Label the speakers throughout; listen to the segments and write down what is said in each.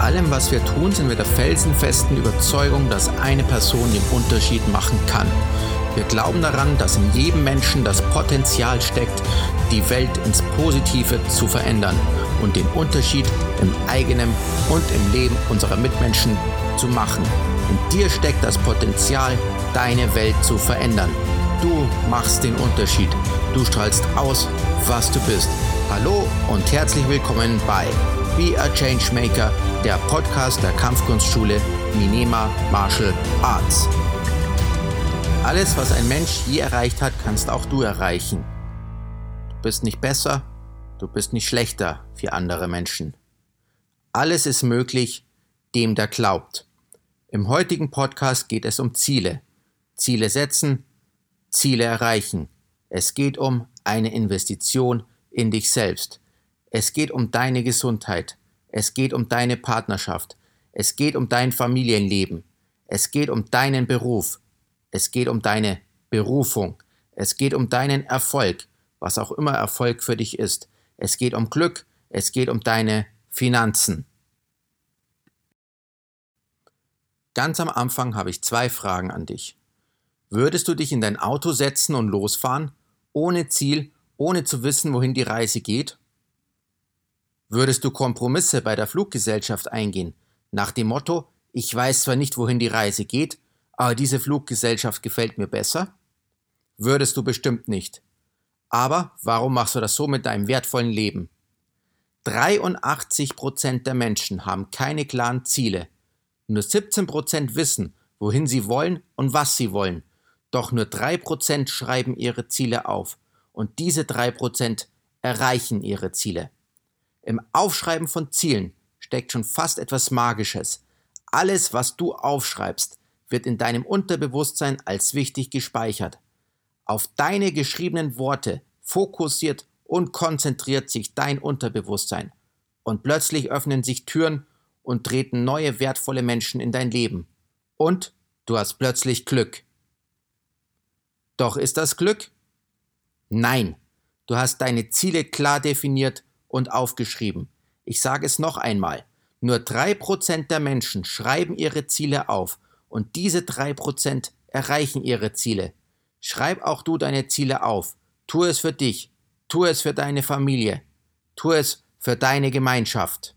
Speaker 1: allem, was wir tun, sind wir der felsenfesten Überzeugung, dass eine Person den Unterschied machen kann. Wir glauben daran, dass in jedem Menschen das Potenzial steckt, die Welt ins Positive zu verändern und den Unterschied im eigenen und im Leben unserer Mitmenschen zu machen. In dir steckt das Potenzial, deine Welt zu verändern. Du machst den Unterschied. Du strahlst aus, was du bist. Hallo und herzlich willkommen bei Be a Changemaker, der Podcast der Kampfkunstschule Minema Martial Arts. Alles, was ein Mensch je erreicht hat, kannst auch du erreichen. Du bist nicht besser, du bist nicht schlechter wie andere Menschen. Alles ist möglich, dem der glaubt. Im heutigen Podcast geht es um Ziele. Ziele setzen, Ziele erreichen. Es geht um eine Investition in dich selbst. Es geht um deine Gesundheit. Es geht um deine Partnerschaft. Es geht um dein Familienleben. Es geht um deinen Beruf. Es geht um deine Berufung. Es geht um deinen Erfolg, was auch immer Erfolg für dich ist. Es geht um Glück. Es geht um deine Finanzen. Ganz am Anfang habe ich zwei Fragen an dich. Würdest du dich in dein Auto setzen und losfahren, ohne Ziel, ohne zu wissen, wohin die Reise geht? Würdest du Kompromisse bei der Fluggesellschaft eingehen, nach dem Motto, ich weiß zwar nicht, wohin die Reise geht, aber diese Fluggesellschaft gefällt mir besser? Würdest du bestimmt nicht. Aber warum machst du das so mit deinem wertvollen Leben? 83 Prozent der Menschen haben keine klaren Ziele. Nur 17 Prozent wissen, wohin sie wollen und was sie wollen. Doch nur 3 Prozent schreiben ihre Ziele auf. Und diese 3 Prozent erreichen ihre Ziele. Im Aufschreiben von Zielen steckt schon fast etwas Magisches. Alles, was du aufschreibst, wird in deinem Unterbewusstsein als wichtig gespeichert. Auf deine geschriebenen Worte fokussiert und konzentriert sich dein Unterbewusstsein. Und plötzlich öffnen sich Türen und treten neue wertvolle Menschen in dein Leben. Und du hast plötzlich Glück. Doch ist das Glück? Nein, du hast deine Ziele klar definiert und aufgeschrieben. Ich sage es noch einmal. Nur drei Prozent der Menschen schreiben ihre Ziele auf und diese drei Prozent erreichen ihre Ziele. Schreib auch du deine Ziele auf. Tu es für dich. Tu es für deine Familie. Tu es für deine Gemeinschaft.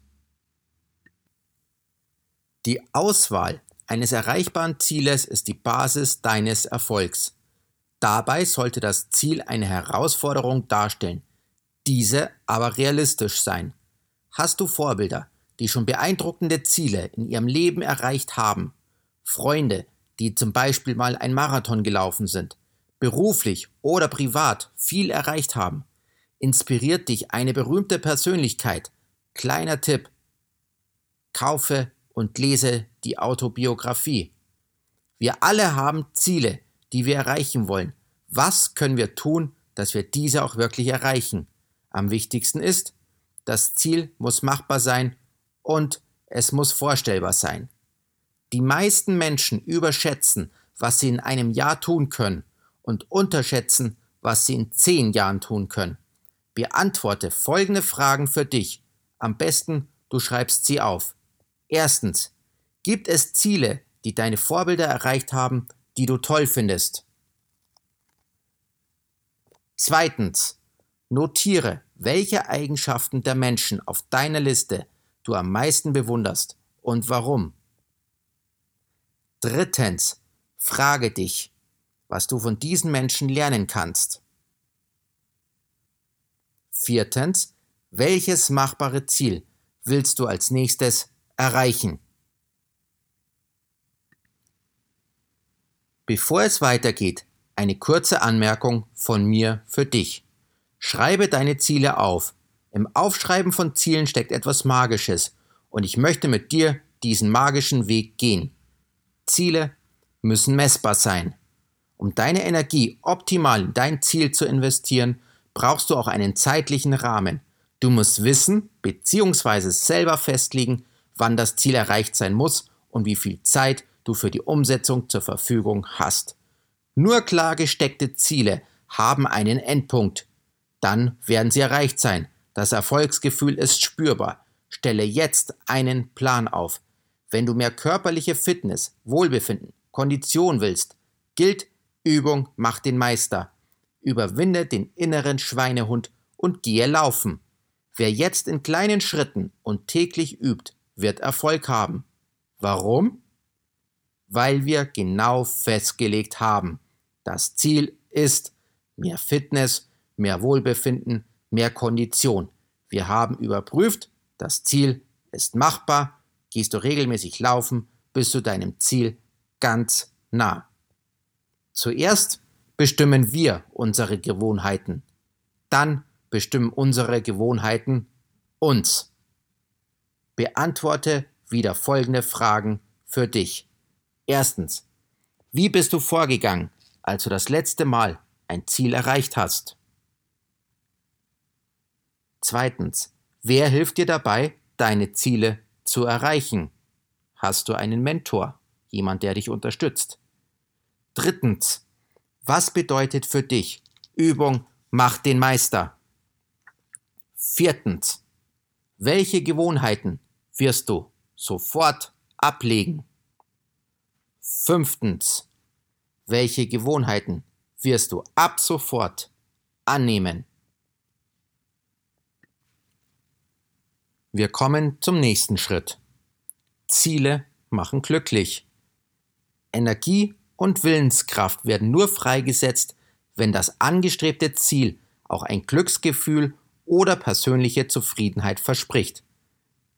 Speaker 1: Die Auswahl eines erreichbaren Zieles ist die Basis deines Erfolgs. Dabei sollte das Ziel eine Herausforderung darstellen, diese aber realistisch sein. Hast du Vorbilder, die schon beeindruckende Ziele in ihrem Leben erreicht haben, Freunde, die zum Beispiel mal ein Marathon gelaufen sind, beruflich oder privat viel erreicht haben, inspiriert dich eine berühmte Persönlichkeit. Kleiner Tipp. Kaufe und lese die Autobiografie. Wir alle haben Ziele, die wir erreichen wollen. Was können wir tun, dass wir diese auch wirklich erreichen? Am wichtigsten ist, das Ziel muss machbar sein und es muss vorstellbar sein. Die meisten Menschen überschätzen, was sie in einem Jahr tun können und unterschätzen, was sie in zehn Jahren tun können. Beantworte folgende Fragen für dich. Am besten, du schreibst sie auf. Erstens, gibt es Ziele, die deine Vorbilder erreicht haben, die du toll findest? Zweitens, Notiere, welche Eigenschaften der Menschen auf deiner Liste du am meisten bewunderst und warum. Drittens, frage dich, was du von diesen Menschen lernen kannst. Viertens, welches machbare Ziel willst du als nächstes erreichen? Bevor es weitergeht, eine kurze Anmerkung von mir für dich. Schreibe deine Ziele auf. Im Aufschreiben von Zielen steckt etwas Magisches und ich möchte mit dir diesen magischen Weg gehen. Ziele müssen messbar sein. Um deine Energie optimal in dein Ziel zu investieren, brauchst du auch einen zeitlichen Rahmen. Du musst wissen bzw. selber festlegen, wann das Ziel erreicht sein muss und wie viel Zeit du für die Umsetzung zur Verfügung hast. Nur klar gesteckte Ziele haben einen Endpunkt, dann werden sie erreicht sein. Das Erfolgsgefühl ist spürbar. Stelle jetzt einen Plan auf. Wenn du mehr körperliche Fitness, Wohlbefinden, Kondition willst, gilt Übung macht den Meister. Überwinde den inneren Schweinehund und gehe laufen. Wer jetzt in kleinen Schritten und täglich übt, wird Erfolg haben. Warum? Weil wir genau festgelegt haben. Das Ziel ist mehr Fitness, mehr Wohlbefinden, mehr Kondition. Wir haben überprüft, das Ziel ist machbar. Gehst du regelmäßig laufen, bist du deinem Ziel ganz nah. Zuerst bestimmen wir unsere Gewohnheiten. Dann bestimmen unsere Gewohnheiten uns. Beantworte wieder folgende Fragen für dich. Erstens, wie bist du vorgegangen, als du das letzte Mal ein Ziel erreicht hast? Zweitens, wer hilft dir dabei, deine Ziele zu erreichen? Hast du einen Mentor, jemand, der dich unterstützt? Drittens, was bedeutet für dich Übung macht den Meister? Viertens, welche Gewohnheiten wirst du sofort ablegen? Fünftens, welche Gewohnheiten wirst du ab sofort annehmen? Wir kommen zum nächsten Schritt. Ziele machen glücklich. Energie und Willenskraft werden nur freigesetzt, wenn das angestrebte Ziel auch ein Glücksgefühl oder persönliche Zufriedenheit verspricht.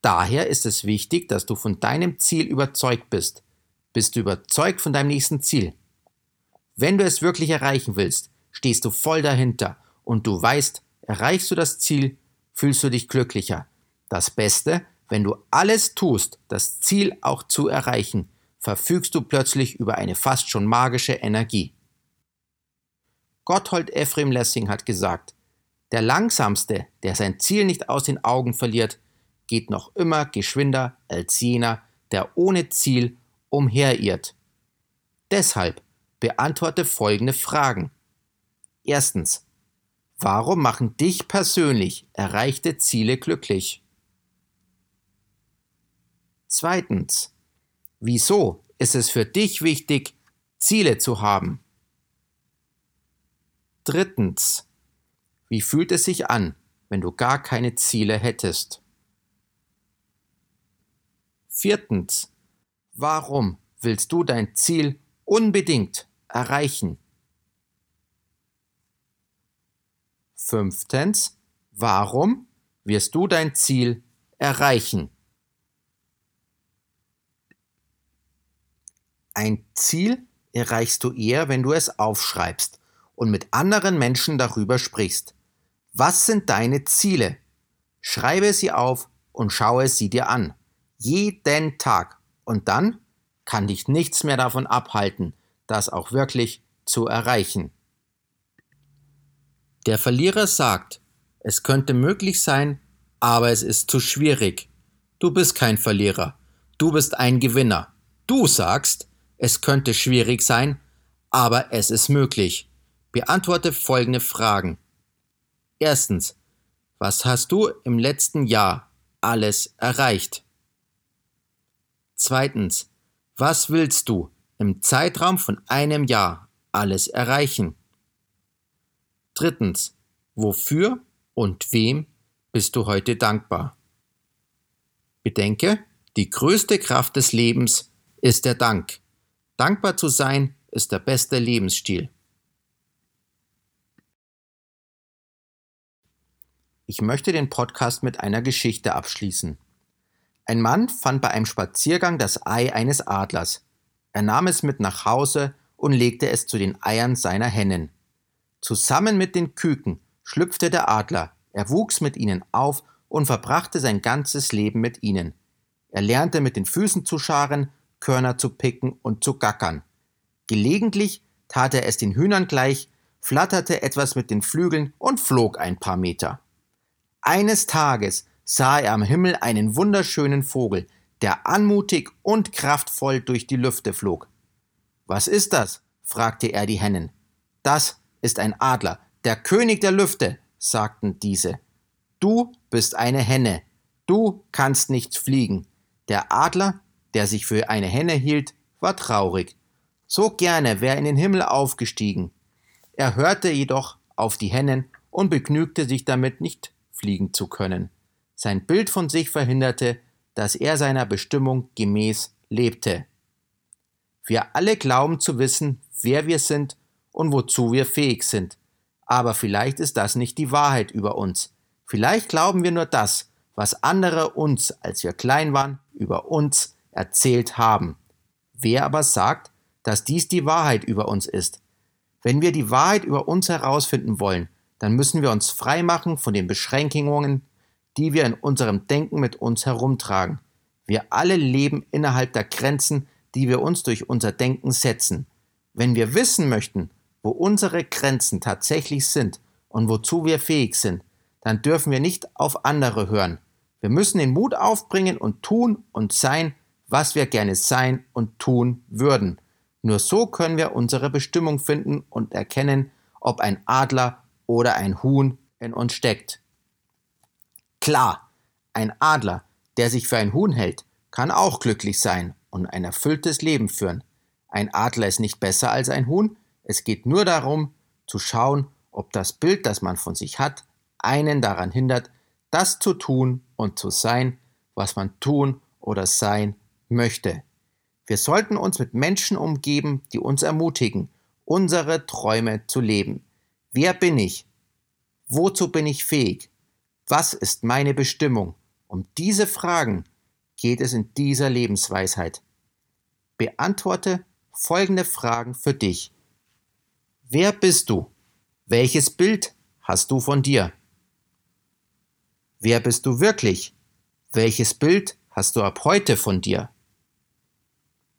Speaker 1: Daher ist es wichtig, dass du von deinem Ziel überzeugt bist. Bist du überzeugt von deinem nächsten Ziel? Wenn du es wirklich erreichen willst, stehst du voll dahinter und du weißt, erreichst du das Ziel, fühlst du dich glücklicher. Das Beste, wenn du alles tust, das Ziel auch zu erreichen, verfügst du plötzlich über eine fast schon magische Energie. Gotthold Ephraim Lessing hat gesagt, der Langsamste, der sein Ziel nicht aus den Augen verliert, geht noch immer geschwinder als jener, der ohne Ziel umherirrt. Deshalb beantworte folgende Fragen. Erstens, warum machen dich persönlich erreichte Ziele glücklich? Zweitens, wieso ist es für dich wichtig, Ziele zu haben? Drittens, wie fühlt es sich an, wenn du gar keine Ziele hättest? Viertens, warum willst du dein Ziel unbedingt erreichen? Fünftens, warum wirst du dein Ziel erreichen? Ein Ziel erreichst du eher, wenn du es aufschreibst und mit anderen Menschen darüber sprichst. Was sind deine Ziele? Schreibe sie auf und schaue sie dir an. Jeden Tag. Und dann kann dich nichts mehr davon abhalten, das auch wirklich zu erreichen. Der Verlierer sagt, es könnte möglich sein, aber es ist zu schwierig. Du bist kein Verlierer, du bist ein Gewinner. Du sagst, es könnte schwierig sein, aber es ist möglich. Beantworte folgende Fragen. Erstens, was hast du im letzten Jahr alles erreicht? Zweitens, was willst du im Zeitraum von einem Jahr alles erreichen? Drittens, wofür und wem bist du heute dankbar? Bedenke, die größte Kraft des Lebens ist der Dank. Dankbar zu sein ist der beste Lebensstil. Ich möchte den Podcast mit einer Geschichte abschließen. Ein Mann fand bei einem Spaziergang das Ei eines Adlers. Er nahm es mit nach Hause und legte es zu den Eiern seiner Hennen. Zusammen mit den Küken schlüpfte der Adler, er wuchs mit ihnen auf und verbrachte sein ganzes Leben mit ihnen. Er lernte mit den Füßen zu scharen, Körner zu picken und zu gackern. Gelegentlich tat er es den Hühnern gleich, flatterte etwas mit den Flügeln und flog ein paar Meter. Eines Tages sah er am Himmel einen wunderschönen Vogel, der anmutig und kraftvoll durch die Lüfte flog. Was ist das? fragte er die Hennen. Das ist ein Adler, der König der Lüfte, sagten diese. Du bist eine Henne. Du kannst nicht fliegen. Der Adler, der sich für eine Henne hielt, war traurig. So gerne wäre in den Himmel aufgestiegen. Er hörte jedoch auf die Hennen und begnügte sich damit, nicht fliegen zu können. Sein Bild von sich verhinderte, dass er seiner Bestimmung gemäß lebte. Wir alle glauben zu wissen, wer wir sind und wozu wir fähig sind. Aber vielleicht ist das nicht die Wahrheit über uns. Vielleicht glauben wir nur das, was andere uns, als wir klein waren, über uns erzählt haben. Wer aber sagt, dass dies die Wahrheit über uns ist? Wenn wir die Wahrheit über uns herausfinden wollen, dann müssen wir uns freimachen von den Beschränkungen, die wir in unserem Denken mit uns herumtragen. Wir alle leben innerhalb der Grenzen, die wir uns durch unser Denken setzen. Wenn wir wissen möchten, wo unsere Grenzen tatsächlich sind und wozu wir fähig sind, dann dürfen wir nicht auf andere hören. Wir müssen den Mut aufbringen und tun und sein, was wir gerne sein und tun würden. Nur so können wir unsere Bestimmung finden und erkennen, ob ein Adler oder ein Huhn in uns steckt. Klar, ein Adler, der sich für ein Huhn hält, kann auch glücklich sein und ein erfülltes Leben führen. Ein Adler ist nicht besser als ein Huhn, es geht nur darum, zu schauen, ob das Bild, das man von sich hat, einen daran hindert, das zu tun und zu sein, was man tun oder sein möchte. Wir sollten uns mit Menschen umgeben, die uns ermutigen, unsere Träume zu leben. Wer bin ich? Wozu bin ich fähig? Was ist meine Bestimmung? Um diese Fragen geht es in dieser Lebensweisheit. Beantworte folgende Fragen für dich. Wer bist du? Welches Bild hast du von dir? Wer bist du wirklich? Welches Bild hast du ab heute von dir?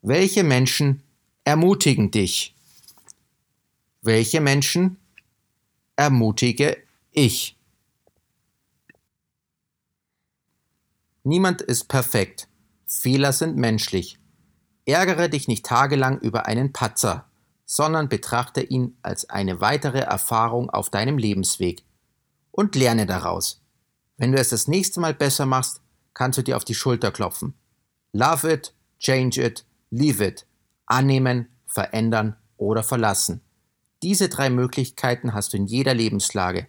Speaker 1: Welche Menschen ermutigen dich? Welche Menschen ermutige ich? Niemand ist perfekt. Fehler sind menschlich. Ärgere dich nicht tagelang über einen Patzer, sondern betrachte ihn als eine weitere Erfahrung auf deinem Lebensweg und lerne daraus. Wenn du es das nächste Mal besser machst, kannst du dir auf die Schulter klopfen. Love it, change it, leave it. Annehmen, verändern oder verlassen. Diese drei Möglichkeiten hast du in jeder Lebenslage.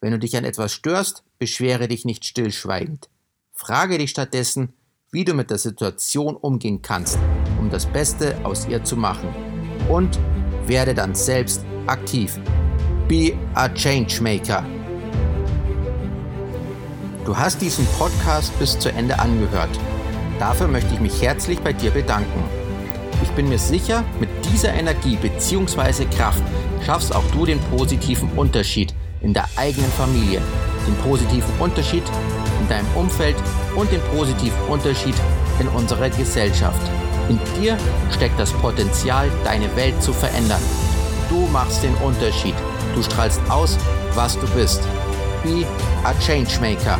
Speaker 1: Wenn du dich an etwas störst, beschwere dich nicht stillschweigend. Frage dich stattdessen, wie du mit der Situation umgehen kannst, um das Beste aus ihr zu machen. Und werde dann selbst aktiv. Be a Changemaker. Du hast diesen Podcast bis zu Ende angehört. Dafür möchte ich mich herzlich bei dir bedanken. Ich bin mir sicher, mit dieser Energie bzw. Kraft schaffst auch du den positiven Unterschied in der eigenen Familie, den positiven Unterschied in deinem Umfeld und den positiven Unterschied in unserer Gesellschaft. In dir steckt das Potenzial, deine Welt zu verändern. Du machst den Unterschied. Du strahlst aus, was du bist. Be a Changemaker.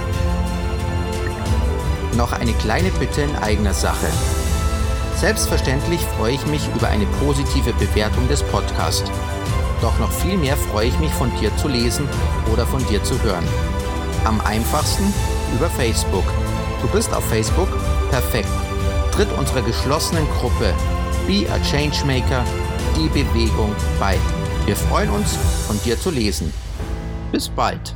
Speaker 1: Noch eine kleine Bitte in eigener Sache. Selbstverständlich freue ich mich über eine positive Bewertung des Podcasts. Doch noch viel mehr freue ich mich von dir zu lesen oder von dir zu hören. Am einfachsten über Facebook. Du bist auf Facebook? Perfekt. Tritt unserer geschlossenen Gruppe Be a Changemaker, die Bewegung bei. Wir freuen uns, von dir zu lesen. Bis bald.